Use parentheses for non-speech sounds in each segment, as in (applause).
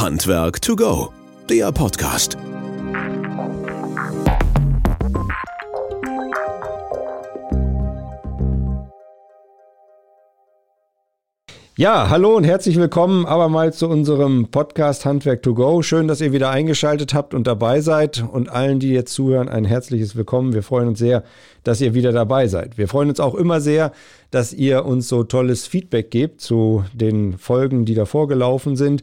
Handwerk to go, der Podcast. Ja, hallo und herzlich willkommen abermals zu unserem Podcast Handwerk to Go. Schön, dass ihr wieder eingeschaltet habt und dabei seid. Und allen, die jetzt zuhören, ein herzliches Willkommen. Wir freuen uns sehr, dass ihr wieder dabei seid. Wir freuen uns auch immer sehr, dass ihr uns so tolles Feedback gebt zu den Folgen, die davor gelaufen sind.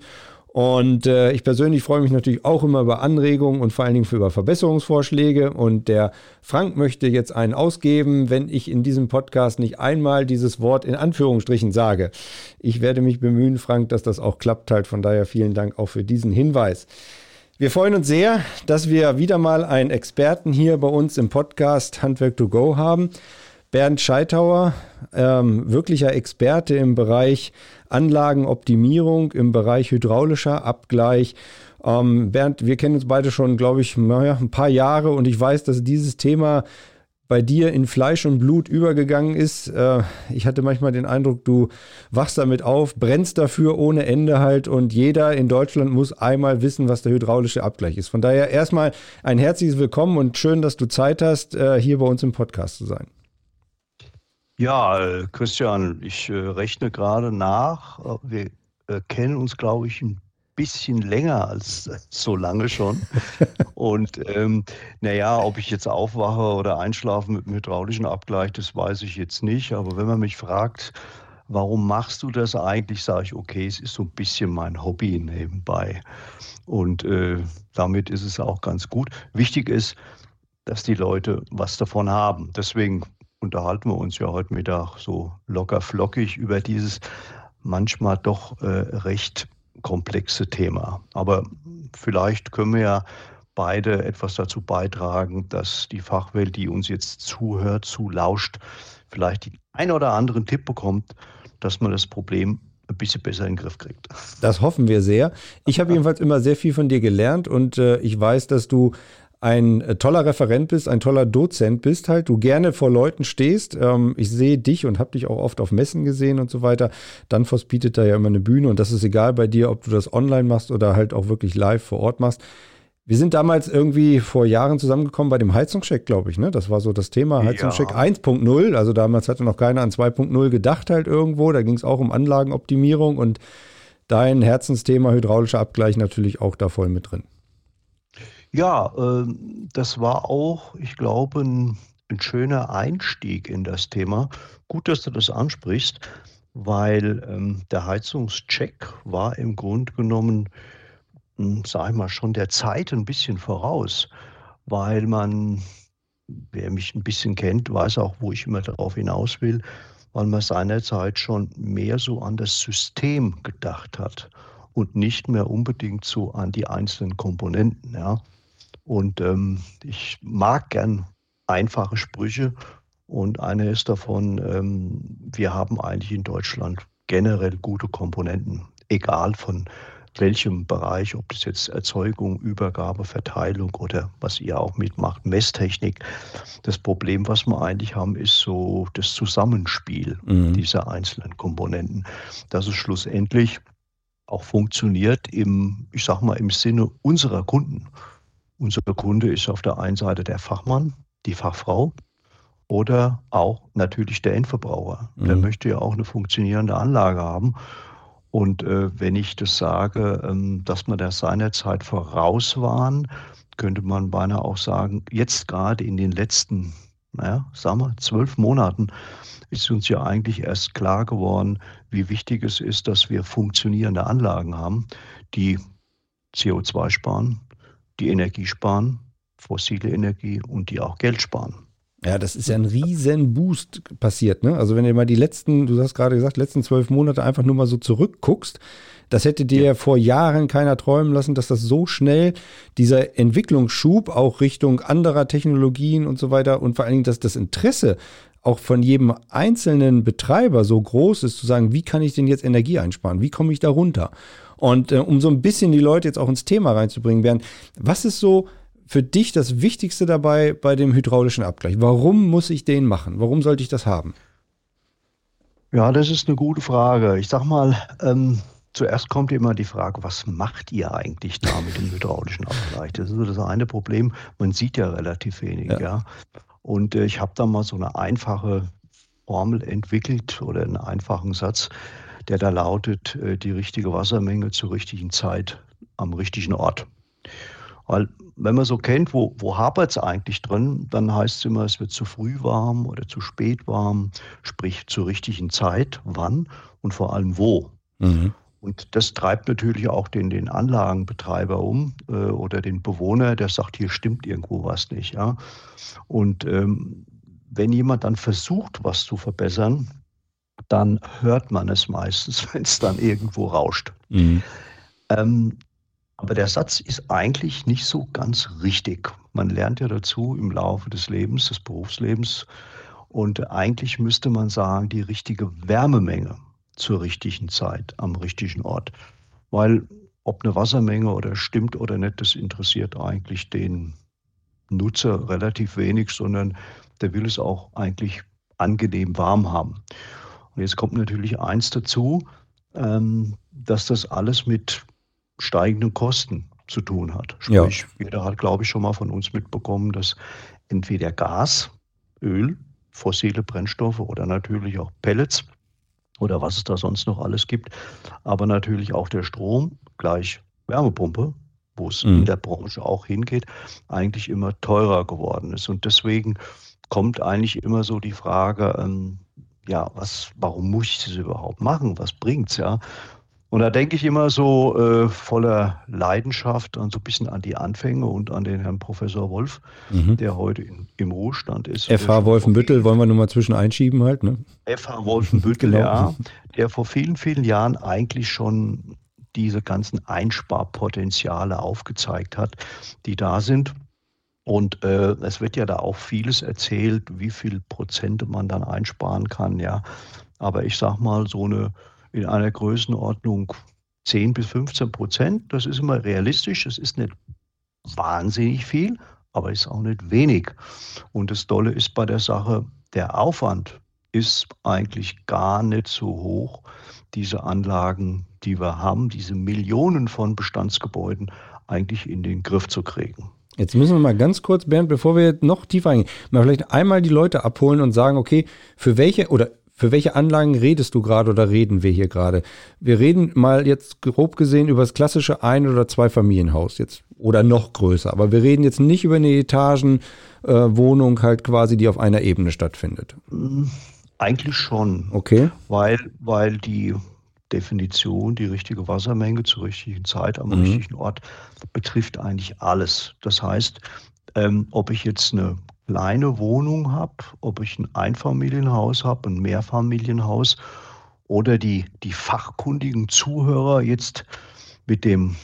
Und äh, ich persönlich freue mich natürlich auch immer über Anregungen und vor allen Dingen über Verbesserungsvorschläge. Und der Frank möchte jetzt einen ausgeben, wenn ich in diesem Podcast nicht einmal dieses Wort in Anführungsstrichen sage. Ich werde mich bemühen, Frank, dass das auch klappt halt. Von daher vielen Dank auch für diesen Hinweis. Wir freuen uns sehr, dass wir wieder mal einen Experten hier bei uns im Podcast Handwerk to Go haben. Bernd Scheitauer, ähm, wirklicher Experte im Bereich Anlagenoptimierung, im Bereich hydraulischer Abgleich. Ähm, Bernd, wir kennen uns beide schon, glaube ich, naja, ein paar Jahre und ich weiß, dass dieses Thema bei dir in Fleisch und Blut übergegangen ist. Äh, ich hatte manchmal den Eindruck, du wachst damit auf, brennst dafür ohne Ende halt und jeder in Deutschland muss einmal wissen, was der hydraulische Abgleich ist. Von daher erstmal ein herzliches Willkommen und schön, dass du Zeit hast, äh, hier bei uns im Podcast zu sein. Ja, äh, Christian, ich äh, rechne gerade nach. Äh, wir kennen uns, glaube ich, ein bisschen länger als (laughs) so lange schon. Und ähm, naja, ob ich jetzt aufwache oder einschlafe mit dem hydraulischen Abgleich, das weiß ich jetzt nicht. Aber wenn man mich fragt, warum machst du das eigentlich, sage ich, okay, es ist so ein bisschen mein Hobby nebenbei. Und äh, damit ist es auch ganz gut. Wichtig ist, dass die Leute was davon haben. Deswegen unterhalten wir uns ja heute Mittag so locker flockig über dieses manchmal doch äh, recht komplexe Thema. Aber vielleicht können wir ja beide etwas dazu beitragen, dass die Fachwelt, die uns jetzt zuhört, zulauscht, vielleicht den ein oder anderen Tipp bekommt, dass man das Problem ein bisschen besser in den Griff kriegt. Das hoffen wir sehr. Ich habe jedenfalls immer sehr viel von dir gelernt und äh, ich weiß, dass du ein äh, toller Referent bist, ein toller Dozent bist, halt, du gerne vor Leuten stehst. Ähm, ich sehe dich und habe dich auch oft auf Messen gesehen und so weiter. Danfoss bietet da ja immer eine Bühne und das ist egal bei dir, ob du das online machst oder halt auch wirklich live vor Ort machst. Wir sind damals irgendwie vor Jahren zusammengekommen bei dem Heizungscheck, glaube ich. Ne? Das war so das Thema Heizungscheck ja. 1.0. Also damals hatte noch keiner an 2.0 gedacht halt irgendwo. Da ging es auch um Anlagenoptimierung und dein Herzensthema hydraulischer Abgleich natürlich auch da voll mit drin. Ja, ähm, das war auch, ich glaube, ein, ein schöner Einstieg in das Thema. Gut, dass du das ansprichst, weil ähm, der Heizungscheck war im Grunde genommen, hm, sag ich mal, schon der Zeit ein bisschen voraus, weil man, wer mich ein bisschen kennt, weiß auch, wo ich immer darauf hinaus will, weil man seinerzeit schon mehr so an das System gedacht hat und nicht mehr unbedingt so an die einzelnen Komponenten. Ja. Und ähm, ich mag gern einfache Sprüche. Und eine ist davon, ähm, wir haben eigentlich in Deutschland generell gute Komponenten, egal von welchem Bereich, ob das jetzt Erzeugung, Übergabe, Verteilung oder was ihr auch mitmacht, Messtechnik. Das Problem, was wir eigentlich haben, ist so das Zusammenspiel mhm. dieser einzelnen Komponenten, dass es schlussendlich auch funktioniert im, ich sag mal, im Sinne unserer Kunden. Unser Kunde ist auf der einen Seite der Fachmann, die Fachfrau oder auch natürlich der Endverbraucher. Mhm. Der möchte ja auch eine funktionierende Anlage haben. Und äh, wenn ich das sage, ähm, dass man das seinerzeit voraus waren, könnte man beinahe auch sagen, jetzt gerade in den letzten, naja, sagen wir, zwölf Monaten ist uns ja eigentlich erst klar geworden, wie wichtig es ist, dass wir funktionierende Anlagen haben, die CO2 sparen, die Energie sparen, fossile Energie und die auch Geld sparen. Ja, das ist ja ein riesen Boost passiert. Ne? Also wenn du mal die letzten, du hast gerade gesagt, letzten zwölf Monate einfach nur mal so zurückguckst, das hätte dir ja. vor Jahren keiner träumen lassen, dass das so schnell dieser Entwicklungsschub auch Richtung anderer Technologien und so weiter und vor allen Dingen, dass das Interesse auch von jedem einzelnen Betreiber so groß ist, zu sagen, wie kann ich denn jetzt Energie einsparen? Wie komme ich da runter? Und äh, um so ein bisschen die Leute jetzt auch ins Thema reinzubringen, Bernd, was ist so für dich das Wichtigste dabei bei dem hydraulischen Abgleich? Warum muss ich den machen? Warum sollte ich das haben? Ja, das ist eine gute Frage. Ich sag mal, ähm, zuerst kommt immer die Frage, was macht ihr eigentlich da mit dem hydraulischen Abgleich? Das ist so das eine Problem. Man sieht ja relativ wenig. Ja. ja. Und äh, ich habe da mal so eine einfache Formel entwickelt oder einen einfachen Satz, der da lautet, äh, die richtige Wassermenge zur richtigen Zeit am richtigen Ort. Weil wenn man so kennt, wo, wo hapert es eigentlich drin, dann heißt es immer, es wird zu früh warm oder zu spät warm, sprich zur richtigen Zeit, wann und vor allem wo. Mhm. Und das treibt natürlich auch den, den Anlagenbetreiber um äh, oder den Bewohner, der sagt, hier stimmt irgendwo was nicht. Ja? Und ähm, wenn jemand dann versucht, was zu verbessern, dann hört man es meistens, (laughs) wenn es dann irgendwo rauscht. Mhm. Ähm, aber der Satz ist eigentlich nicht so ganz richtig. Man lernt ja dazu im Laufe des Lebens, des Berufslebens. Und eigentlich müsste man sagen, die richtige Wärmemenge zur richtigen Zeit am richtigen Ort. Weil ob eine Wassermenge oder stimmt oder nicht, das interessiert eigentlich den Nutzer relativ wenig, sondern der will es auch eigentlich angenehm warm haben. Und jetzt kommt natürlich eins dazu, ähm, dass das alles mit steigenden Kosten zu tun hat. Sprich, ja. jeder hat, glaube ich, schon mal von uns mitbekommen, dass entweder Gas, Öl, fossile Brennstoffe oder natürlich auch Pellets oder was es da sonst noch alles gibt, aber natürlich auch der Strom gleich Wärmepumpe, wo es mhm. in der Branche auch hingeht, eigentlich immer teurer geworden ist. Und deswegen kommt eigentlich immer so die Frage, ähm, ja, was, warum muss ich das überhaupt machen? Was bringt's, ja? Und da denke ich immer so äh, voller Leidenschaft und so ein bisschen an die Anfänge und an den Herrn Professor Wolf, mhm. der heute in, im Ruhestand ist. FH Wolfenbüttel wollen wir nur mal zwischen einschieben halt, ne? FH Wolfenbüttel, (laughs) genau. ja, der vor vielen, vielen Jahren eigentlich schon diese ganzen Einsparpotenziale aufgezeigt hat, die da sind. Und äh, es wird ja da auch vieles erzählt, wie viel Prozente man dann einsparen kann, ja. Aber ich sag mal, so eine in einer Größenordnung 10 bis 15 Prozent. Das ist immer realistisch. Das ist nicht wahnsinnig viel, aber ist auch nicht wenig. Und das Dolle ist bei der Sache, der Aufwand ist eigentlich gar nicht so hoch, diese Anlagen, die wir haben, diese Millionen von Bestandsgebäuden eigentlich in den Griff zu kriegen. Jetzt müssen wir mal ganz kurz, Bernd, bevor wir noch tiefer eingehen, mal vielleicht einmal die Leute abholen und sagen, okay, für welche oder für welche Anlagen redest du gerade oder reden wir hier gerade? Wir reden mal jetzt grob gesehen über das klassische Ein- oder Zweifamilienhaus jetzt oder noch größer. Aber wir reden jetzt nicht über eine Etagenwohnung äh, halt quasi, die auf einer Ebene stattfindet. Eigentlich schon. Okay. Weil, weil die Definition, die richtige Wassermenge zur richtigen Zeit am mhm. richtigen Ort betrifft eigentlich alles. Das heißt, ähm, ob ich jetzt eine kleine Wohnung habe, ob ich ein Einfamilienhaus habe, ein Mehrfamilienhaus oder die, die fachkundigen Zuhörer jetzt mit dem,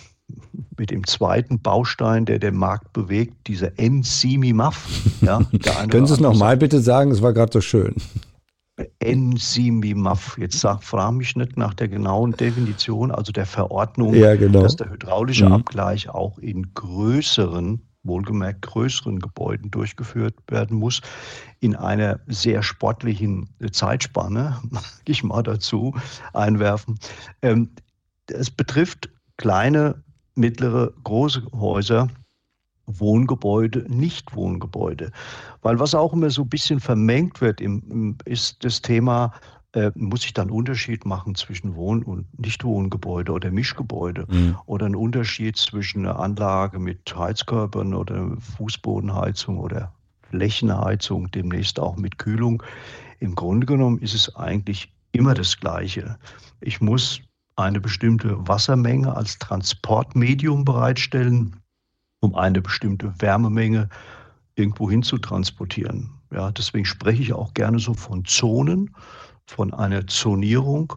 mit dem zweiten Baustein, der den Markt bewegt, diese NCMIMAF. Ja, (laughs) Können Sie es nochmal bitte sagen? Es war gerade so schön. NCMIMAF. Jetzt frage mich nicht nach der genauen Definition, also der Verordnung, ja, genau. dass der hydraulische mhm. Abgleich auch in größeren wohlgemerkt größeren Gebäuden durchgeführt werden muss, in einer sehr sportlichen Zeitspanne, (laughs) mag ich mal dazu einwerfen. Ähm, es betrifft kleine, mittlere, große Häuser, Wohngebäude, Nicht-Wohngebäude. Weil was auch immer so ein bisschen vermengt wird, ist das Thema äh, muss ich dann einen Unterschied machen zwischen Wohn- und Nichtwohngebäude oder Mischgebäude mhm. oder einen Unterschied zwischen einer Anlage mit Heizkörpern oder Fußbodenheizung oder Flächenheizung, demnächst auch mit Kühlung. Im Grunde genommen ist es eigentlich immer das Gleiche. Ich muss eine bestimmte Wassermenge als Transportmedium bereitstellen, um eine bestimmte Wärmemenge irgendwo hin zu transportieren. Ja, deswegen spreche ich auch gerne so von Zonen von einer Zonierung,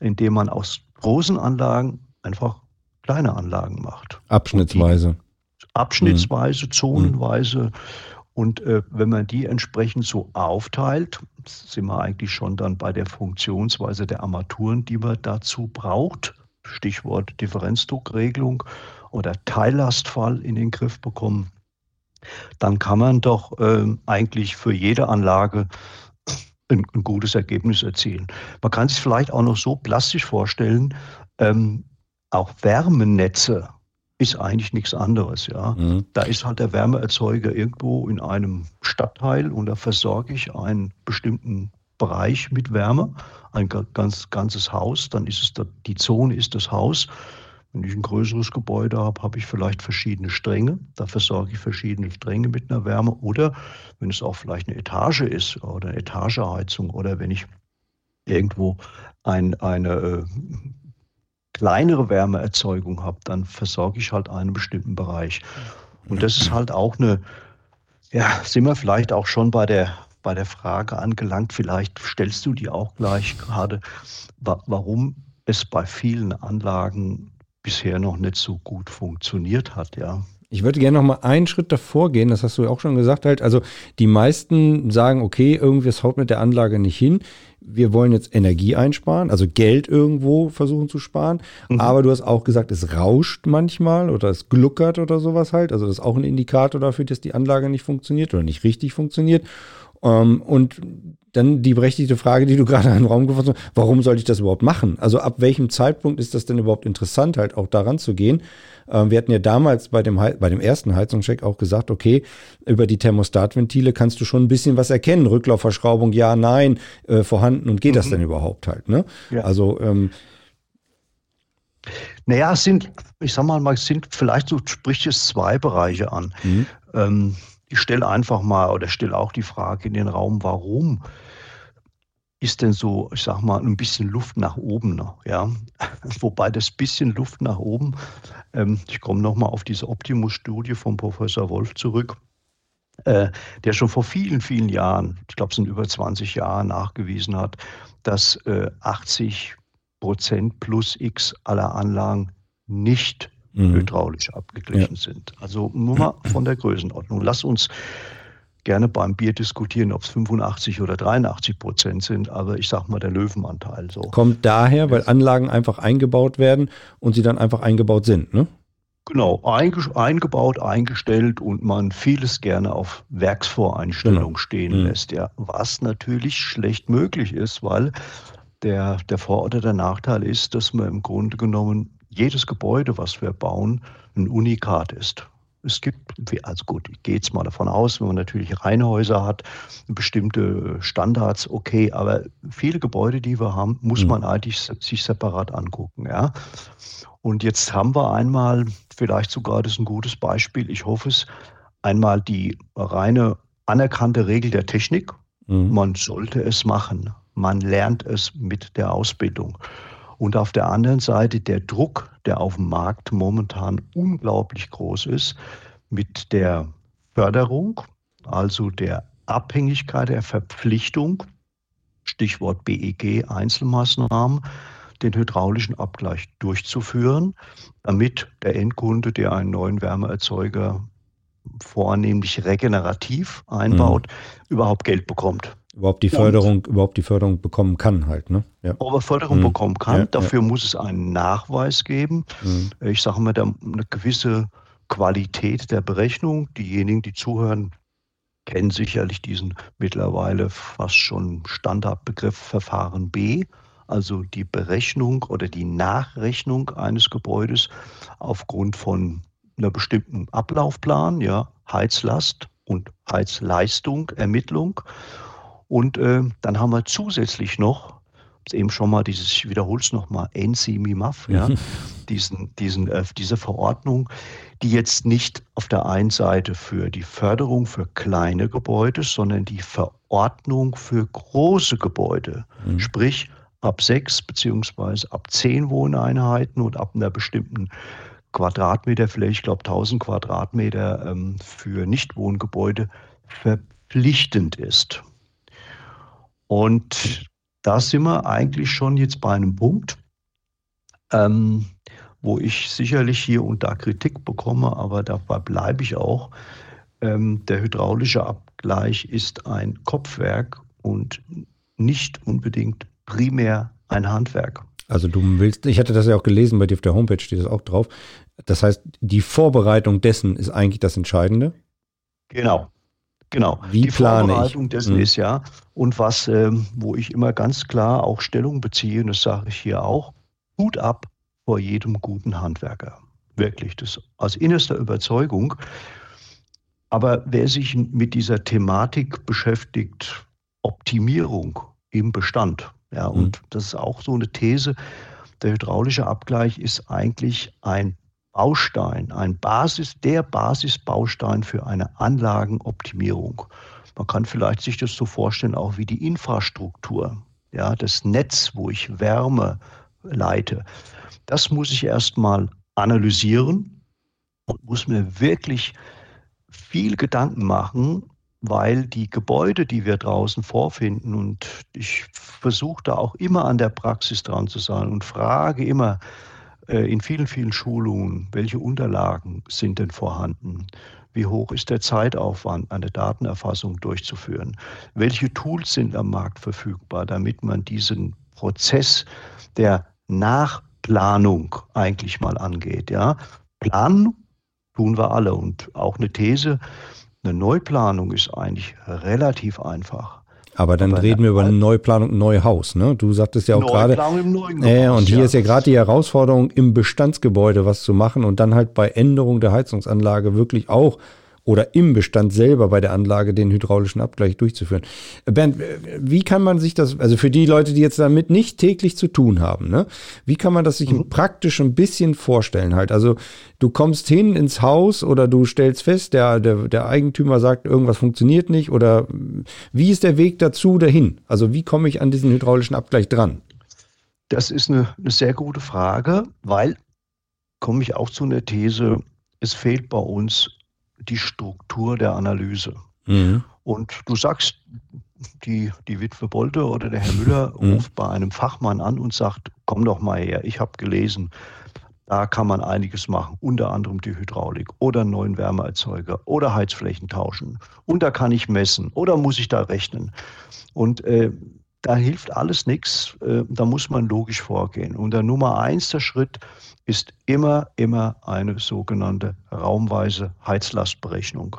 indem man aus großen Anlagen einfach kleine Anlagen macht. Abschnittsweise. Abschnittsweise, mhm. zonenweise. Und äh, wenn man die entsprechend so aufteilt, sind wir eigentlich schon dann bei der Funktionsweise der Armaturen, die man dazu braucht. Stichwort Differenzdruckregelung oder Teillastfall in den Griff bekommen. Dann kann man doch äh, eigentlich für jede Anlage ein, ein, gutes Ergebnis erzielen. Man kann sich vielleicht auch noch so plastisch vorstellen, ähm, auch Wärmenetze ist eigentlich nichts anderes. Ja. Mhm. Da ist halt der Wärmeerzeuger irgendwo in einem Stadtteil und da versorge ich einen bestimmten Bereich mit Wärme, ein ganz, ganzes Haus, dann ist es da, die Zone ist das Haus. Wenn ich ein größeres Gebäude habe, habe ich vielleicht verschiedene Stränge. Da versorge ich verschiedene Stränge mit einer Wärme. Oder wenn es auch vielleicht eine Etage ist oder eine Etageheizung oder wenn ich irgendwo ein, eine äh, kleinere Wärmeerzeugung habe, dann versorge ich halt einen bestimmten Bereich. Und das ist halt auch eine, ja, sind wir vielleicht auch schon bei der, bei der Frage angelangt, vielleicht stellst du die auch gleich gerade, warum es bei vielen Anlagen bisher noch nicht so gut funktioniert hat, ja. Ich würde gerne noch mal einen Schritt davor gehen, das hast du ja auch schon gesagt halt. Also die meisten sagen, okay, irgendwie es haut mit der Anlage nicht hin. Wir wollen jetzt Energie einsparen, also Geld irgendwo versuchen zu sparen. Mhm. Aber du hast auch gesagt, es rauscht manchmal oder es gluckert oder sowas halt. Also das ist auch ein Indikator dafür, dass die Anlage nicht funktioniert oder nicht richtig funktioniert. Ähm, und dann die berechtigte Frage, die du (laughs) gerade in den Raum gefunden hast, warum sollte ich das überhaupt machen? Also ab welchem Zeitpunkt ist das denn überhaupt interessant, halt auch daran zu gehen? Ähm, wir hatten ja damals bei dem, bei dem ersten Heizungscheck auch gesagt, okay, über die Thermostatventile kannst du schon ein bisschen was erkennen. Rücklaufverschraubung, ja, nein, äh, vorhanden und geht mhm. das denn überhaupt halt? Ne? Ja. Also ähm, naja, es sind, ich sag mal, es sind vielleicht so, spricht es zwei Bereiche an. Mhm. Ähm, ich stelle einfach mal oder stelle auch die Frage in den Raum, warum ist denn so, ich sag mal, ein bisschen Luft nach oben noch, ja. (laughs) Wobei das bisschen Luft nach oben, ähm, ich komme nochmal auf diese Optimus-Studie von Professor Wolf zurück, äh, der schon vor vielen, vielen Jahren, ich glaube, es sind über 20 Jahre, nachgewiesen hat, dass äh, 80 Prozent plus X aller Anlagen nicht mhm. hydraulisch abgeglichen ja. sind. Also nur mal von der Größenordnung. Lass uns gerne beim Bier diskutieren, ob es 85 oder 83 Prozent sind, aber ich sage mal der Löwenanteil. So. Kommt daher, weil Anlagen einfach eingebaut werden und sie dann einfach eingebaut sind, ne? Genau, eingebaut, eingestellt und man vieles gerne auf Werksvoreinstellung genau. stehen mhm. lässt, ja. Was natürlich schlecht möglich ist, weil der, der Vor- oder der Nachteil ist, dass man im Grunde genommen jedes Gebäude, was wir bauen, ein Unikat ist. Es gibt, also gut, ich gehe jetzt mal davon aus, wenn man natürlich Reihenhäuser hat, bestimmte Standards, okay, aber viele Gebäude, die wir haben, muss mhm. man eigentlich sich separat angucken, ja. Und jetzt haben wir einmal, vielleicht sogar, das ist ein gutes Beispiel, ich hoffe es, einmal die reine anerkannte Regel der Technik. Mhm. Man sollte es machen. Man lernt es mit der Ausbildung. Und auf der anderen Seite der Druck, der auf dem Markt momentan unglaublich groß ist, mit der Förderung, also der Abhängigkeit, der Verpflichtung, Stichwort BEG, Einzelmaßnahmen, den hydraulischen Abgleich durchzuführen, damit der Endkunde, der einen neuen Wärmeerzeuger vornehmlich regenerativ einbaut, mhm. überhaupt Geld bekommt überhaupt die Förderung, und, überhaupt die Förderung bekommen kann halt, ne? Ja. Aber Förderung mhm. bekommen kann, ja, dafür ja. muss es einen Nachweis geben. Mhm. Ich sage mal, eine gewisse Qualität der Berechnung. Diejenigen, die zuhören, kennen sicherlich diesen mittlerweile fast schon Standardbegriff Verfahren B, also die Berechnung oder die Nachrechnung eines Gebäudes aufgrund von einer bestimmten Ablaufplan, ja, Heizlast und Heizleistung, Ermittlung. Und äh, dann haben wir zusätzlich noch, eben schon mal dieses, ich wiederhole es nochmal, NCMIMAF, ja, mhm. diesen, diesen, äh, diese Verordnung, die jetzt nicht auf der einen Seite für die Förderung für kleine Gebäude, sondern die Verordnung für große Gebäude, mhm. sprich ab sechs beziehungsweise ab zehn Wohneinheiten und ab einer bestimmten Quadratmeter, vielleicht, ich glaube 1000 Quadratmeter ähm, für Nichtwohngebäude verpflichtend ist. Und da sind wir eigentlich schon jetzt bei einem Punkt, ähm, wo ich sicherlich hier und da Kritik bekomme, aber dabei bleibe ich auch. Ähm, der hydraulische Abgleich ist ein Kopfwerk und nicht unbedingt primär ein Handwerk. Also du willst, ich hatte das ja auch gelesen, bei dir auf der Homepage steht das auch drauf. Das heißt, die Vorbereitung dessen ist eigentlich das Entscheidende. Genau. Genau. Wie die Vorbereitung dessen Mhm. ist ja. Und was, ähm, wo ich immer ganz klar auch Stellung beziehe, und das sage ich hier auch, Hut ab vor jedem guten Handwerker. Wirklich, das aus innerster Überzeugung. Aber wer sich mit dieser Thematik beschäftigt, Optimierung im Bestand, ja, Mhm. und das ist auch so eine These, der hydraulische Abgleich ist eigentlich ein Baustein, ein Basis, der Basisbaustein für eine Anlagenoptimierung. Man kann vielleicht sich das so vorstellen, auch wie die Infrastruktur, ja, das Netz, wo ich Wärme leite. Das muss ich erstmal analysieren und muss mir wirklich viel Gedanken machen, weil die Gebäude, die wir draußen vorfinden, und ich versuche da auch immer an der Praxis dran zu sein und frage immer in vielen, vielen Schulungen, welche Unterlagen sind denn vorhanden? Wie hoch ist der Zeitaufwand, eine Datenerfassung durchzuführen? Welche Tools sind am Markt verfügbar, damit man diesen Prozess der Nachplanung eigentlich mal angeht? Ja? Planen tun wir alle und auch eine These, eine Neuplanung ist eigentlich relativ einfach. Aber dann Aber reden wir über eine Neuplanung, ein Neuhaus. Ne? Du sagtest ja auch gerade, Neuplanung im neuen Ja, ja, Gehaus, und hier ja. ist ja gerade die Herausforderung, im Bestandsgebäude was zu machen und dann halt bei Änderung der Heizungsanlage wirklich auch oder im Bestand selber bei der Anlage den hydraulischen Abgleich durchzuführen. Bernd, wie kann man sich das, also für die Leute, die jetzt damit nicht täglich zu tun haben, ne, wie kann man das sich Mhm. praktisch ein bisschen vorstellen halt? Also du kommst hin ins Haus oder du stellst fest, der, der, der Eigentümer sagt, irgendwas funktioniert nicht oder wie ist der Weg dazu dahin? Also wie komme ich an diesen hydraulischen Abgleich dran? Das ist eine, eine sehr gute Frage, weil komme ich auch zu einer These, es fehlt bei uns die Struktur der Analyse. Mhm. Und du sagst, die, die Witwe Bolte oder der Herr Müller Mhm. ruft bei einem Fachmann an und sagt, komm doch mal her, ich habe gelesen, da kann man einiges machen, unter anderem die Hydraulik oder einen neuen Wärmeerzeuger oder Heizflächen tauschen. Und da kann ich messen oder muss ich da rechnen. Und äh, da hilft alles nichts, äh, da muss man logisch vorgehen. Und der Nummer eins der Schritt ist immer, immer eine sogenannte raumweise Heizlastberechnung.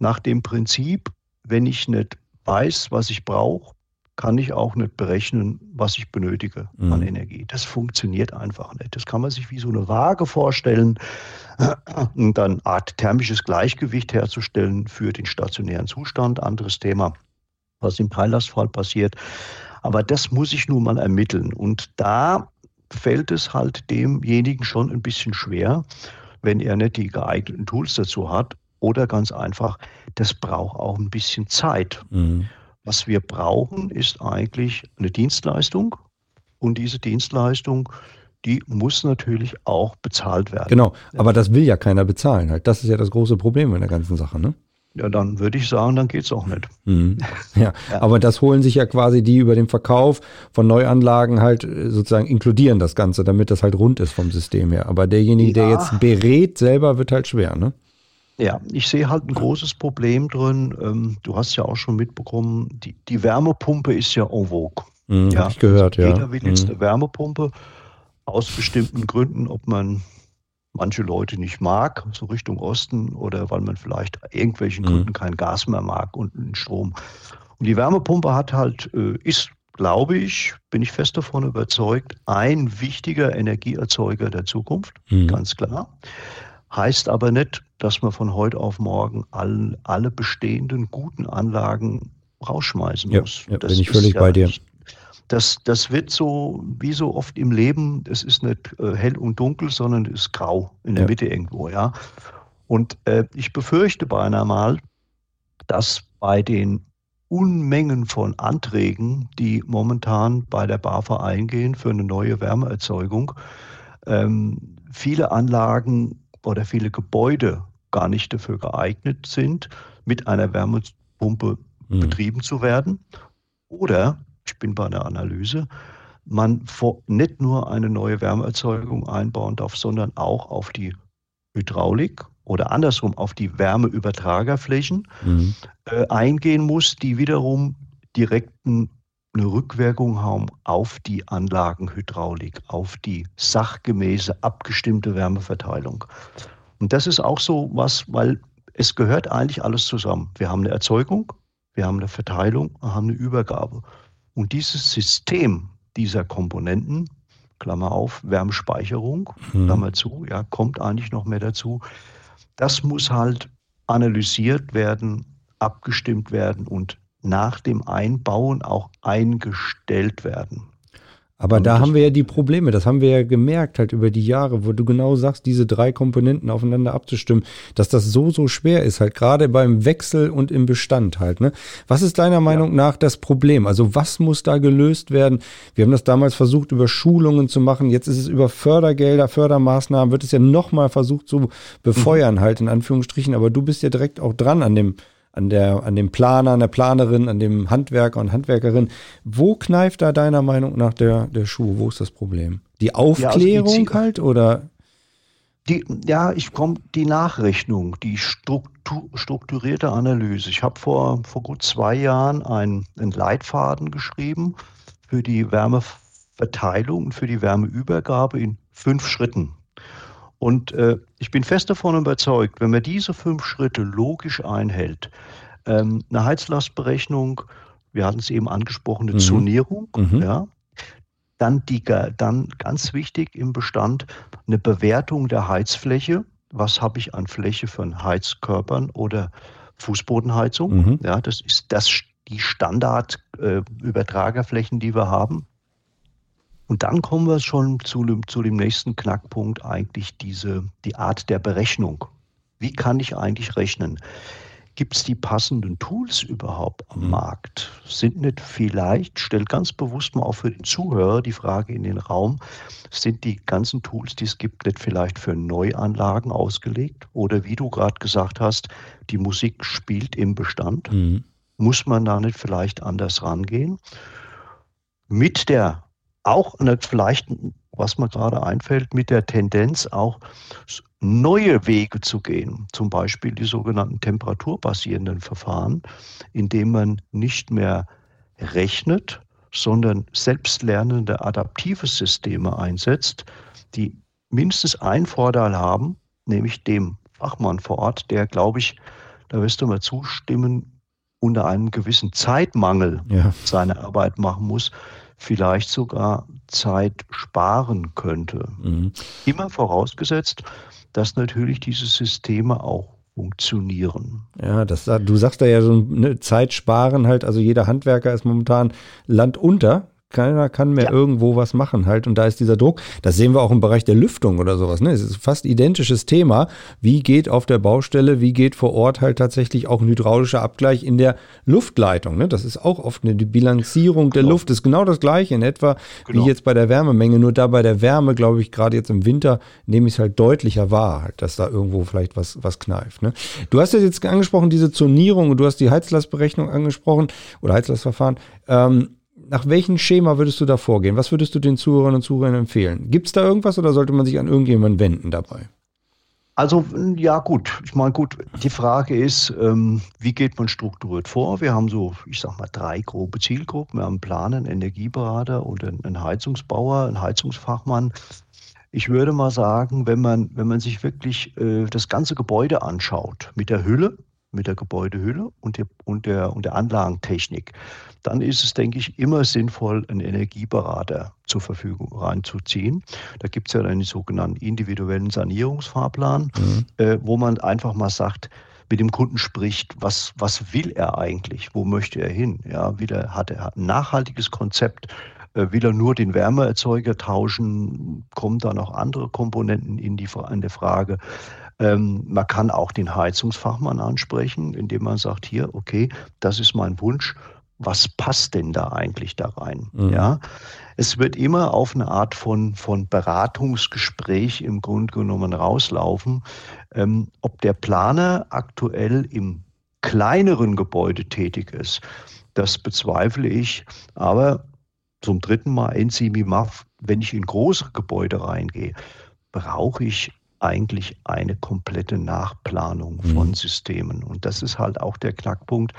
Nach dem Prinzip, wenn ich nicht weiß, was ich brauche, kann ich auch nicht berechnen, was ich benötige Mhm. an Energie. Das funktioniert einfach nicht. Das kann man sich wie so eine Waage vorstellen und dann eine Art thermisches Gleichgewicht herzustellen für den stationären Zustand. Anderes Thema, was im Teillastfall passiert. Aber das muss ich nun mal ermitteln. Und da fällt es halt demjenigen schon ein bisschen schwer, wenn er nicht die geeigneten Tools dazu hat. Oder ganz einfach, das braucht auch ein bisschen Zeit. Mhm. Was wir brauchen, ist eigentlich eine Dienstleistung. Und diese Dienstleistung, die muss natürlich auch bezahlt werden. Genau, aber das will ja keiner bezahlen halt. Das ist ja das große Problem in der ganzen Sache, ne? Ja, dann würde ich sagen, dann geht es auch nicht. Mhm. (laughs) Ja. Ja. aber das holen sich ja quasi die über den Verkauf von Neuanlagen halt äh, sozusagen inkludieren das Ganze, damit das halt rund ist vom System her. Aber derjenige, der Ja. jetzt berät, selber wird halt schwer, ne? Ja, ich sehe halt ein großes Problem drin. Ähm, du hast ja auch schon mitbekommen, die, die Wärmepumpe ist ja en vogue. Mhm, Ja, ich gehört, ja. Jeder will jetzt Mhm. eine Wärmepumpe aus bestimmten Gründen, ob man manche Leute nicht mag, so Richtung Osten, oder weil man vielleicht irgendwelchen Mhm. Gründen kein Gas mehr mag und einen Strom. Und die Wärmepumpe hat halt, äh, ist, glaube ich, bin ich fest davon überzeugt, ein wichtiger Energieerzeuger der Zukunft, Mhm. ganz klar. Heißt aber nicht, dass man von heute auf morgen all, alle bestehenden guten Anlagen rausschmeißen Ja, muss. ja, Das bin ich völlig bei dir. nicht- Das, das wird so, wie so oft im Leben, es ist nicht äh, hell und dunkel, sondern es ist grau in der Ja. Mitte irgendwo, ja. Und äh, ich befürchte beinahe mal, dass bei den Unmengen von Anträgen, die momentan bei der BAFA eingehen für eine neue Wärmeerzeugung, ähm, viele Anlagen oder viele Gebäude gar nicht dafür geeignet sind, mit einer Wärmepumpe Mhm. betrieben zu werden. Oder, ich bin bei der Analyse, man vor, nicht nur eine neue Wärmeerzeugung einbauen darf, sondern auch auf die Hydraulik oder andersrum auf die Wärmeübertragerflächen Mhm. äh, eingehen muss, die wiederum direkten eine Rückwirkung haben auf die Anlagenhydraulik, auf die sachgemäße abgestimmte Wärmeverteilung. Und das ist auch so was, weil es gehört eigentlich alles zusammen. Wir haben eine Erzeugung, wir haben eine Verteilung, wir haben eine Übergabe. Und dieses System dieser Komponenten, Klammer auf, Wärmespeicherung, mhm. Klammer zu, ja, kommt eigentlich noch mehr dazu. Das muss halt analysiert werden, abgestimmt werden und nach dem Einbauen auch eingestellt werden. Aber da haben wir ja die Probleme, das haben wir ja gemerkt halt über die Jahre, wo du genau sagst, diese drei Komponenten aufeinander abzustimmen, dass das so, so schwer ist, halt gerade beim Wechsel und im Bestand halt. Ne? Was ist deiner Meinung ja. nach das Problem? Also was muss da gelöst werden? Wir haben das damals versucht, über Schulungen zu machen, jetzt ist es über Fördergelder, Fördermaßnahmen, wird es ja nochmal versucht zu befeuern mhm. (laughs) halt in Anführungsstrichen, aber du bist ja direkt auch dran an dem an, der, an dem Planer, an der Planerin, an dem Handwerker und Handwerkerin. Wo kneift da deiner Meinung nach der, der Schuh? Wo ist das Problem? Die Aufklärung ja, also die halt oder? Die, ja, ich komme die Nachrechnung, die Struktur, strukturierte Analyse. Ich habe vor, vor gut zwei Jahren einen, einen Leitfaden geschrieben für die Wärmeverteilung und für die Wärmeübergabe in fünf Schritten. Und äh, ich bin fest davon überzeugt, wenn man diese fünf Schritte logisch einhält, ähm, eine Heizlastberechnung, wir hatten es eben angesprochen, eine mhm. Zonierung, mhm. ja, dann, die, dann ganz wichtig im Bestand eine Bewertung der Heizfläche. Was habe ich an Fläche von Heizkörpern oder Fußbodenheizung? Mhm. Ja, das ist das die Standardübertragerflächen, äh, die wir haben. Und dann kommen wir schon zu dem, zu dem nächsten Knackpunkt, eigentlich diese, die Art der Berechnung. Wie kann ich eigentlich rechnen? Gibt es die passenden Tools überhaupt am mhm. Markt? Sind nicht vielleicht, stell ganz bewusst mal auch für den Zuhörer die Frage in den Raum, sind die ganzen Tools, die es gibt, nicht vielleicht für Neuanlagen ausgelegt? Oder wie du gerade gesagt hast, die Musik spielt im Bestand? Mhm. Muss man da nicht vielleicht anders rangehen? Mit der auch vielleicht, was mir gerade einfällt, mit der Tendenz auch neue Wege zu gehen, zum Beispiel die sogenannten temperaturbasierenden Verfahren, indem man nicht mehr rechnet, sondern selbstlernende adaptive Systeme einsetzt, die mindestens einen Vorteil haben, nämlich dem Fachmann vor Ort, der, glaube ich, da wirst du mal zustimmen, unter einem gewissen Zeitmangel ja. seine Arbeit machen muss, vielleicht sogar Zeit sparen könnte. Mhm. Immer vorausgesetzt, dass natürlich diese Systeme auch funktionieren. Ja, das, du sagst da ja so eine Zeit sparen halt, also jeder Handwerker ist momentan landunter, keiner kann mehr ja. irgendwo was machen halt. Und da ist dieser Druck. Das sehen wir auch im Bereich der Lüftung oder sowas. Ne? Es ist fast identisches Thema. Wie geht auf der Baustelle, wie geht vor Ort halt tatsächlich auch ein hydraulischer Abgleich in der Luftleitung? Ne? Das ist auch oft eine die Bilanzierung der genau. Luft. Das ist genau das Gleiche in etwa genau. wie jetzt bei der Wärmemenge. Nur da bei der Wärme, glaube ich, gerade jetzt im Winter nehme ich es halt deutlicher wahr, halt, dass da irgendwo vielleicht was, was kneift. Ne? Du hast ja jetzt angesprochen, diese Zonierung und du hast die Heizlastberechnung angesprochen oder Heizlastverfahren. Ähm, nach welchem Schema würdest du da vorgehen? Was würdest du den Zuhörern und Zuhörern empfehlen? Gibt es da irgendwas oder sollte man sich an irgendjemanden wenden dabei? Also ja gut, ich meine gut, die Frage ist, ähm, wie geht man strukturiert vor? Wir haben so, ich sag mal, drei grobe Zielgruppen. Wir haben einen Planer, einen Energieberater und einen Heizungsbauer, einen Heizungsfachmann. Ich würde mal sagen, wenn man, wenn man sich wirklich äh, das ganze Gebäude anschaut, mit der Hülle, mit der Gebäudehülle und der, und der, und der Anlagentechnik, dann ist es, denke ich, immer sinnvoll, einen Energieberater zur Verfügung reinzuziehen. Da gibt es ja einen sogenannten individuellen Sanierungsfahrplan, mhm. äh, wo man einfach mal sagt, mit dem Kunden spricht, was, was will er eigentlich, wo möchte er hin, ja, will er, hat er ein nachhaltiges Konzept, äh, will er nur den Wärmeerzeuger tauschen, kommen da noch andere Komponenten in die, in die Frage. Ähm, man kann auch den Heizungsfachmann ansprechen, indem man sagt, hier, okay, das ist mein Wunsch was passt denn da eigentlich da rein? Mhm. Ja, es wird immer auf eine Art von, von Beratungsgespräch im Grunde genommen rauslaufen, ähm, ob der Planer aktuell im kleineren Gebäude tätig ist. Das bezweifle ich, aber zum dritten Mal NCMIMAF, wenn ich in große Gebäude reingehe, brauche ich eigentlich eine komplette Nachplanung von mhm. Systemen. Und das ist halt auch der Knackpunkt.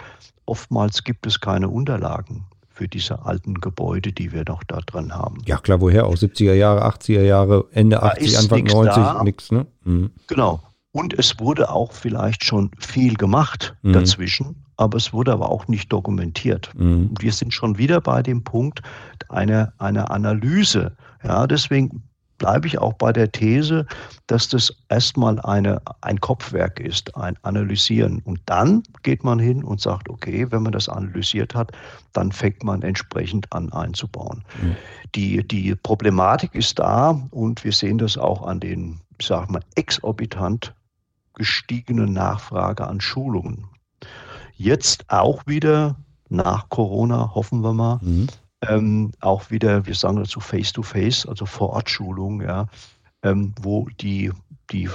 Oftmals gibt es keine Unterlagen für diese alten Gebäude, die wir noch da drin haben. Ja, klar, woher auch? 70er Jahre, 80er Jahre, Ende da 80, Anfang 90, nichts, ne? Mhm. Genau. Und es wurde auch vielleicht schon viel gemacht mhm. dazwischen, aber es wurde aber auch nicht dokumentiert. Mhm. Wir sind schon wieder bei dem Punkt einer, einer Analyse. Ja, deswegen bleibe ich auch bei der These, dass das erstmal eine, ein Kopfwerk ist, ein Analysieren. Und dann geht man hin und sagt, okay, wenn man das analysiert hat, dann fängt man entsprechend an einzubauen. Mhm. Die, die Problematik ist da und wir sehen das auch an den, ich sage mal, exorbitant gestiegenen Nachfrage an Schulungen. Jetzt auch wieder nach Corona, hoffen wir mal, mhm ähm, auch wieder, wir sagen dazu Face-to-Face, also Vor-Ort-Schulung, ja, ähm, wo die, die,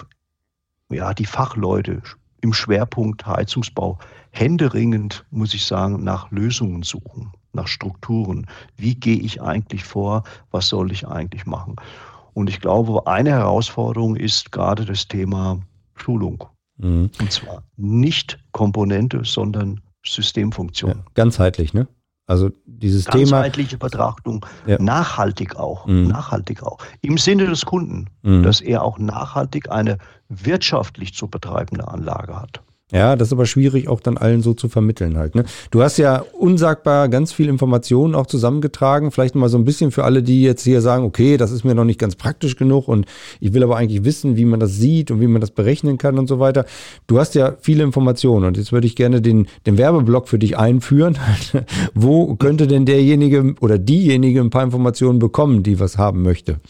ja, die Fachleute im Schwerpunkt Heizungsbau händeringend, muss ich sagen, nach Lösungen suchen, nach Strukturen. Wie gehe ich eigentlich vor? Was soll ich eigentlich machen? Und ich glaube, eine Herausforderung ist gerade das Thema Schulung. Mhm. Und zwar nicht Komponente, sondern Systemfunktion. Ja, ganzheitlich, ne? Also dieses Thema. Ganzheitliche Betrachtung, ja. nachhaltig auch, mhm. nachhaltig auch. Im Sinne des Kunden, mhm. dass er auch nachhaltig eine wirtschaftlich zu betreibende Anlage hat. Ja, das ist aber schwierig auch dann allen so zu vermitteln halt. Ne? Du hast ja unsagbar ganz viel Informationen auch zusammengetragen. Vielleicht mal so ein bisschen für alle, die jetzt hier sagen, okay, das ist mir noch nicht ganz praktisch genug und ich will aber eigentlich wissen, wie man das sieht und wie man das berechnen kann und so weiter. Du hast ja viele Informationen und jetzt würde ich gerne den, den Werbeblock für dich einführen. (laughs) Wo könnte denn derjenige oder diejenige ein paar Informationen bekommen, die was haben möchte?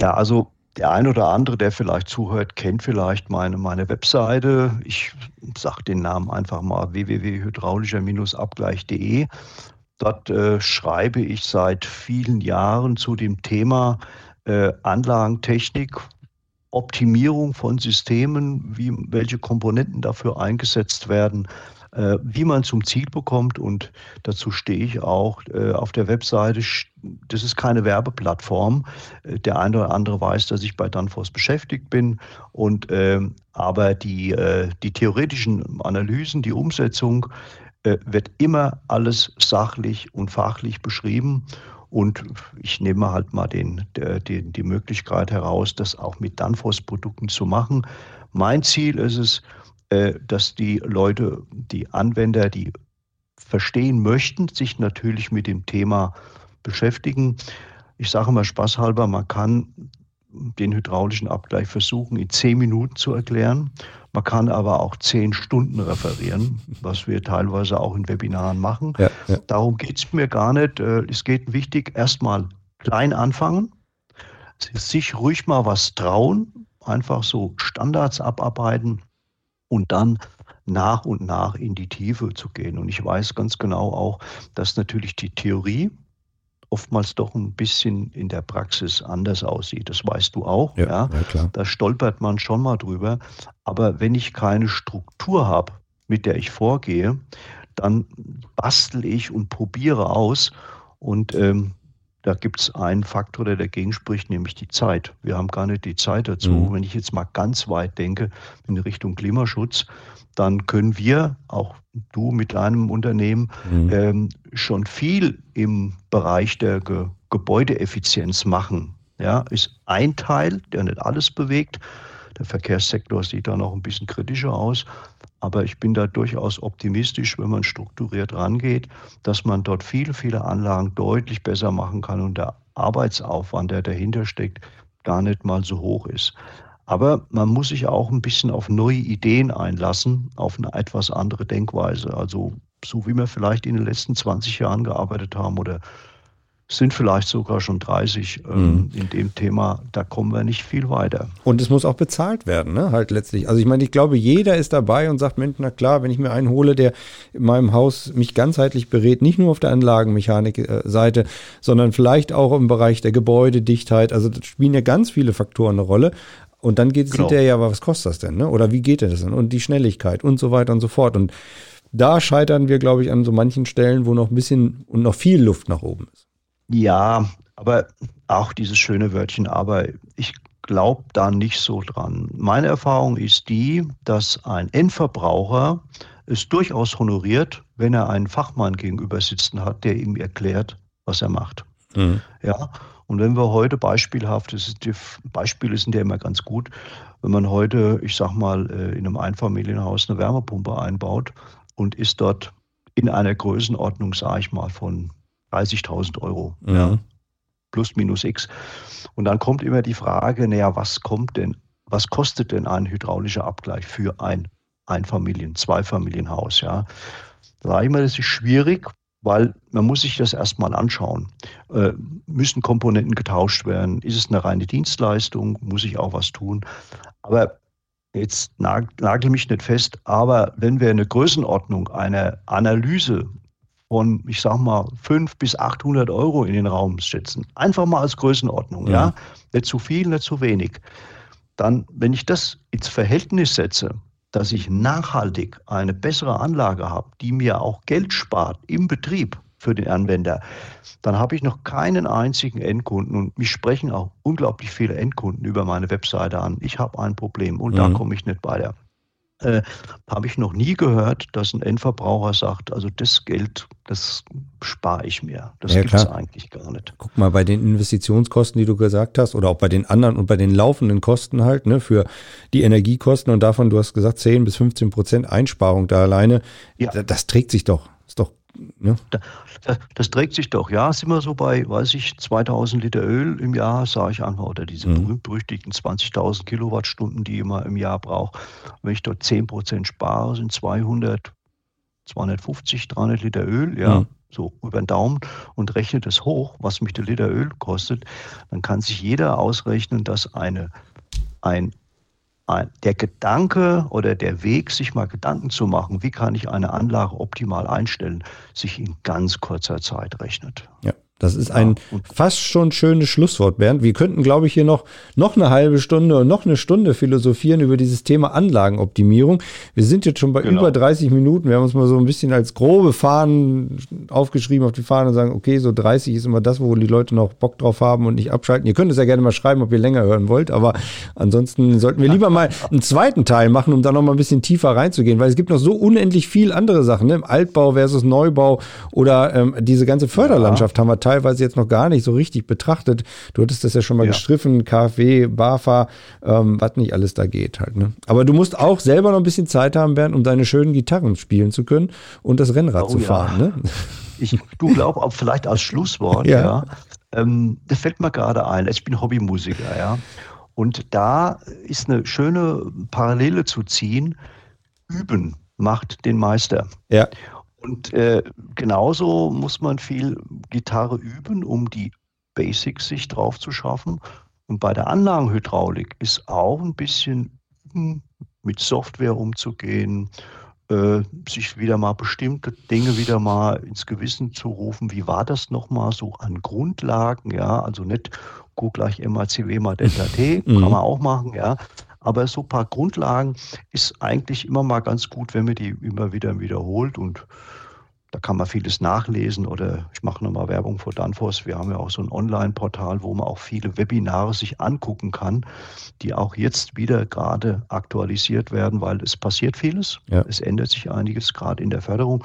Ja, also der ein oder andere, der vielleicht zuhört, kennt vielleicht meine, meine Webseite. Ich sage den Namen einfach mal www.hydraulischer-abgleich.de. Dort äh, schreibe ich seit vielen Jahren zu dem Thema äh, Anlagentechnik, Optimierung von Systemen, wie, welche Komponenten dafür eingesetzt werden, äh, wie man zum Ziel bekommt. Und dazu stehe ich auch äh, auf der Webseite. Das ist keine Werbeplattform. Äh, der eine oder andere weiß, dass ich bei Danfoss beschäftigt bin. Und, ähm, aber die, die theoretischen Analysen, die Umsetzung, wird immer alles sachlich und fachlich beschrieben. Und ich nehme halt mal den, den, die Möglichkeit heraus, das auch mit Danfoss-Produkten zu machen. Mein Ziel ist es, äh, dass die Leute, die Anwender, die verstehen möchten, sich natürlich mit dem Thema beschäftigen. Ich sage mal spaßhalber, man kann den hydraulischen Abgleich versuchen, in zehn Minuten zu erklären. Man kann aber auch zehn Stunden referieren, was wir teilweise auch in Webinaren machen. Ja, ja. Darum geht es mir gar nicht. Äh, es geht wichtig, erstmal klein anfangen, sich ruhig mal was trauen, einfach so Standards abarbeiten und dann nach und nach in die Tiefe zu gehen. Und ich weiß ganz genau auch, dass natürlich die Theorie oftmals doch ein bisschen in der Praxis anders aussieht. Das weißt du auch. Ja, ja. ja da stolpert man schon mal drüber. Aber wenn ich keine Struktur habe, mit der ich vorgehe, dann bastel ich und probiere aus. Und ähm, da gibt es einen Faktor, der dagegen spricht, nämlich die Zeit. Wir haben gar nicht die Zeit dazu. Mhm. Wenn ich jetzt mal ganz weit denke in Richtung Klimaschutz, dann können wir, auch du mit deinem Unternehmen, mhm. ähm, schon viel im Bereich der Ge Gebäudeeffizienz machen. Ja, ist ein Teil, der nicht alles bewegt. Der Verkehrssektor sieht da noch ein bisschen kritischer aus. Aber ich bin da durchaus optimistisch, wenn man strukturiert rangeht, dass man dort viele, viele Anlagen deutlich besser machen kann und der Arbeitsaufwand, der dahinter steckt, gar nicht mal so hoch ist. Aber man muss sich auch ein bisschen auf neue Ideen einlassen, auf eine etwas andere Denkweise. Also so wie wir vielleicht in den letzten 20 Jahren gearbeitet haben oder sind vielleicht sogar schon 30 ähm, mhm. in dem Thema, da kommen wir nicht viel weiter. Und es muss auch bezahlt werden, ne? Halt letztlich. Also ich meine, ich glaube, jeder ist dabei und sagt, Mensch, na klar, wenn ich mir einen hole, der in meinem Haus mich ganzheitlich berät, nicht nur auf der Anlagenmechanik-Seite, sondern vielleicht auch im Bereich der Gebäudedichtheit. Also das spielen ja ganz viele Faktoren eine Rolle. Und dann geht es genau. hinterher ja, was kostet das denn, ne? Oder wie geht das denn? Und die Schnelligkeit und so weiter und so fort. Und da scheitern wir, glaube ich, an so manchen Stellen, wo noch ein bisschen und noch viel Luft nach oben ist. Ja, aber auch dieses schöne Wörtchen, aber ich glaube da nicht so dran. Meine Erfahrung ist die, dass ein Endverbraucher es durchaus honoriert, wenn er einen Fachmann gegenüber sitzen hat, der ihm erklärt, was er macht. Mhm. Ja, Und wenn wir heute beispielhaft, das ist, die Beispiele sind ja immer ganz gut, wenn man heute, ich sag mal, äh, in einem Einfamilienhaus eine Wärmepumpe einbaut und ist dort in einer Größenordnung, sage ich mal, von 30.000 Euro. Mhm. Ja, plus minus X. Und dann kommt immer die Frage, naja, was kommt denn, was kostet denn ein hydraulischer Abgleich für ein Einfamilien-, Zweifamilienhaus? Ja, da sage ich mal, das ist schwierig, weil man muss sich das erstmal anschauen. Äh, müssen Komponenten getauscht werden? Ist es eine reine Dienstleistung? Muss ich auch was tun? Aber jetzt nagel mich nicht fest, aber wenn wir eine Größenordnung, eine Analyse von, ich sag mal, 500 bis 800 Euro in den Raum setzen, einfach mal als Größenordnung, ja. ja, nicht zu viel, nicht zu wenig, dann, wenn ich das ins Verhältnis setze dass ich nachhaltig eine bessere Anlage habe, die mir auch Geld spart im Betrieb für den Anwender, dann habe ich noch keinen einzigen Endkunden und mich sprechen auch unglaublich viele Endkunden über meine Webseite an. Ich habe ein Problem und mhm. da komme ich nicht weiter äh, habe ich noch nie gehört, dass ein Endverbraucher sagt, also das Geld, das spare ich mir. Das ja, gibt es eigentlich gar nicht. Guck mal, bei den Investitionskosten, die du gesagt hast, oder auch bei den anderen und bei den laufenden Kosten halt, ne, für die Energiekosten und davon, du hast gesagt, 10 bis 15 Prozent Einsparung da alleine, ja. das, das trägt sich doch. Ist doch Ne? Das, das, trägt sich doch, ja. Sind wir so bei, weiß ich, 2000 Liter Öl im Jahr, sage ich einfach, oder diese mhm. berühmt-berüchtigten 20.000 Kilowattstunden, die man im Jahr braucht. Wenn ich dort 10 Prozent spare, sind 200, 250, 300 Liter Öl, ja. Mhm. So über den Daumen und rechnet es hoch, was mich der Liter Öl kostet, dann kann sich jeder ausrechnen, dass eine, ein der Gedanke oder der Weg, sich mal Gedanken zu machen, wie kann ich eine Anlage optimal einstellen, sich in ganz kurzer Zeit rechnet. Ja. Das ist ein fast schon schönes Schlusswort, Bernd. Wir könnten, glaube ich, hier noch, noch eine halbe Stunde und noch eine Stunde philosophieren über dieses Thema Anlagenoptimierung. Wir sind jetzt schon bei genau. über 30 Minuten. Wir haben uns mal so ein bisschen als grobe Fahnen aufgeschrieben auf die Fahnen und sagen, okay, so 30 ist immer das, wo die Leute noch Bock drauf haben und nicht abschalten. Ihr könnt es ja gerne mal schreiben, ob ihr länger hören wollt, aber ansonsten sollten wir lieber mal einen zweiten Teil machen, um da noch mal ein bisschen tiefer reinzugehen, weil es gibt noch so unendlich viel andere Sachen, ne? Altbau versus Neubau oder ähm, diese ganze Förderlandschaft ja. haben wir teilweise jetzt noch gar nicht so richtig betrachtet. Du hattest das ja schon mal ja. gestriffen, KfW, BAFA, ähm, was nicht alles da geht halt. Ne? Aber du musst auch selber noch ein bisschen Zeit haben, Bernd, um deine schönen Gitarren spielen zu können und das Rennrad oh, zu fahren. Ja. Ne? (laughs) Ich, du glaubst auch vielleicht als Schlusswort, (laughs) ja. ja ähm, das fällt mir gerade ein. Ich bin Hobbymusiker, ja. Und da ist eine schöne Parallele zu ziehen. Üben macht den Meister. Ja. Und äh, genauso muss man viel Gitarre üben, um die Basics sich drauf zu schaffen. Und bei der Anlagenhydraulik ist auch ein bisschen mit Software umzugehen, äh, sich wieder mal bestimmte Dinge wieder mal ins Gewissen zu rufen. Wie war das nochmal so an Grundlagen? Ja, also nicht Q gleich MACW mal Delta T, mhm. kann man auch machen, ja. Aber so ein paar Grundlagen ist eigentlich immer mal ganz gut, wenn man die immer wieder wiederholt und da kann man vieles nachlesen oder ich mache nochmal Werbung vor Danfoss. Wir haben ja auch so ein Online-Portal, wo man auch viele Webinare sich angucken kann, die auch jetzt wieder gerade aktualisiert werden, weil es passiert vieles. Ja. Es ändert sich einiges gerade in der Förderung.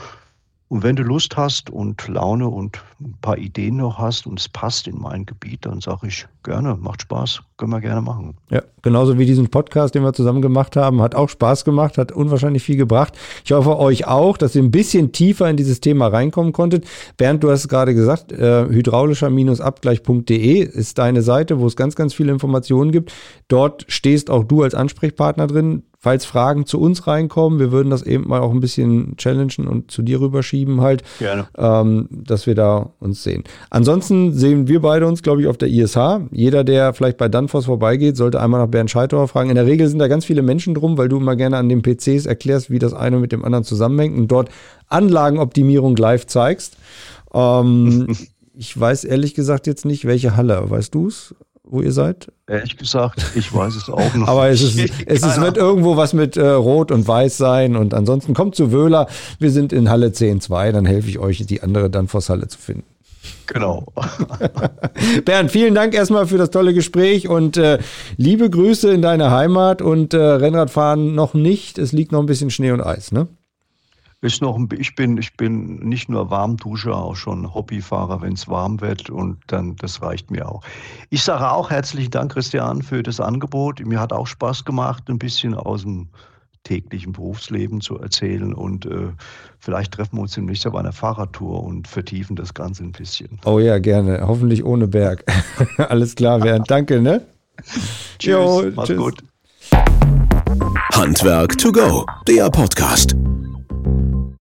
Und wenn du Lust hast und Laune und ein paar Ideen noch hast und es passt in mein Gebiet, dann sage ich gerne, macht Spaß, können wir gerne machen. Ja, genauso wie diesen Podcast, den wir zusammen gemacht haben, hat auch Spaß gemacht, hat unwahrscheinlich viel gebracht. Ich hoffe euch auch, dass ihr ein bisschen tiefer in dieses Thema reinkommen konntet. Bernd, du hast es gerade gesagt, äh, hydraulischer-abgleich.de ist deine Seite, wo es ganz, ganz viele Informationen gibt. Dort stehst auch du als Ansprechpartner drin falls Fragen zu uns reinkommen, wir würden das eben mal auch ein bisschen challengen und zu dir rüberschieben halt, Gerne. Ähm, dass wir da uns sehen. Ansonsten sehen wir beide uns, glaube ich, auf der ISH. Jeder, der vielleicht bei Danfoss vorbeigeht, sollte einmal nach Bernd Scheitauer fragen. In der Regel sind da ganz viele Menschen drum, weil du immer gerne an den PCs erklärst, wie das eine mit dem anderen zusammenhängt und dort Anlagenoptimierung live zeigst. Ähm, (laughs) ich weiß ehrlich gesagt jetzt nicht, welche Halle. Weißt du es? wo ihr seid? Ehrlich gesagt, ich weiß es auch noch. Aber es, ist, (laughs) es ist, wird irgendwo was mit äh, Rot und Weiß sein. Und ansonsten kommt zu Wöhler. Wir sind in Halle 10.2. Dann helfe ich euch, die andere dann vor Halle zu finden. Genau. (laughs) Bernd, vielen Dank erstmal für das tolle Gespräch und äh, liebe Grüße in deine Heimat und äh, Rennradfahren noch nicht. Es liegt noch ein bisschen Schnee und Eis, ne? ist noch ein, ich bin, ich bin nicht nur Warmduscher, auch schon Hobbyfahrer, wenn es warm wird und dann, das reicht mir auch. Ich sage auch herzlichen Dank, Christian, für das Angebot. Mir hat auch Spaß gemacht, ein bisschen aus dem täglichen Berufsleben zu erzählen und äh, vielleicht treffen wir uns demnächst auf einer Fahrradtour und vertiefen das Ganze ein bisschen. Oh ja, gerne. Hoffentlich ohne Berg. (laughs) Alles klar, Bernd. Danke, ne? (laughs) tschüss, jo, mach's tschüss. gut. Handwerk to go, der Podcast.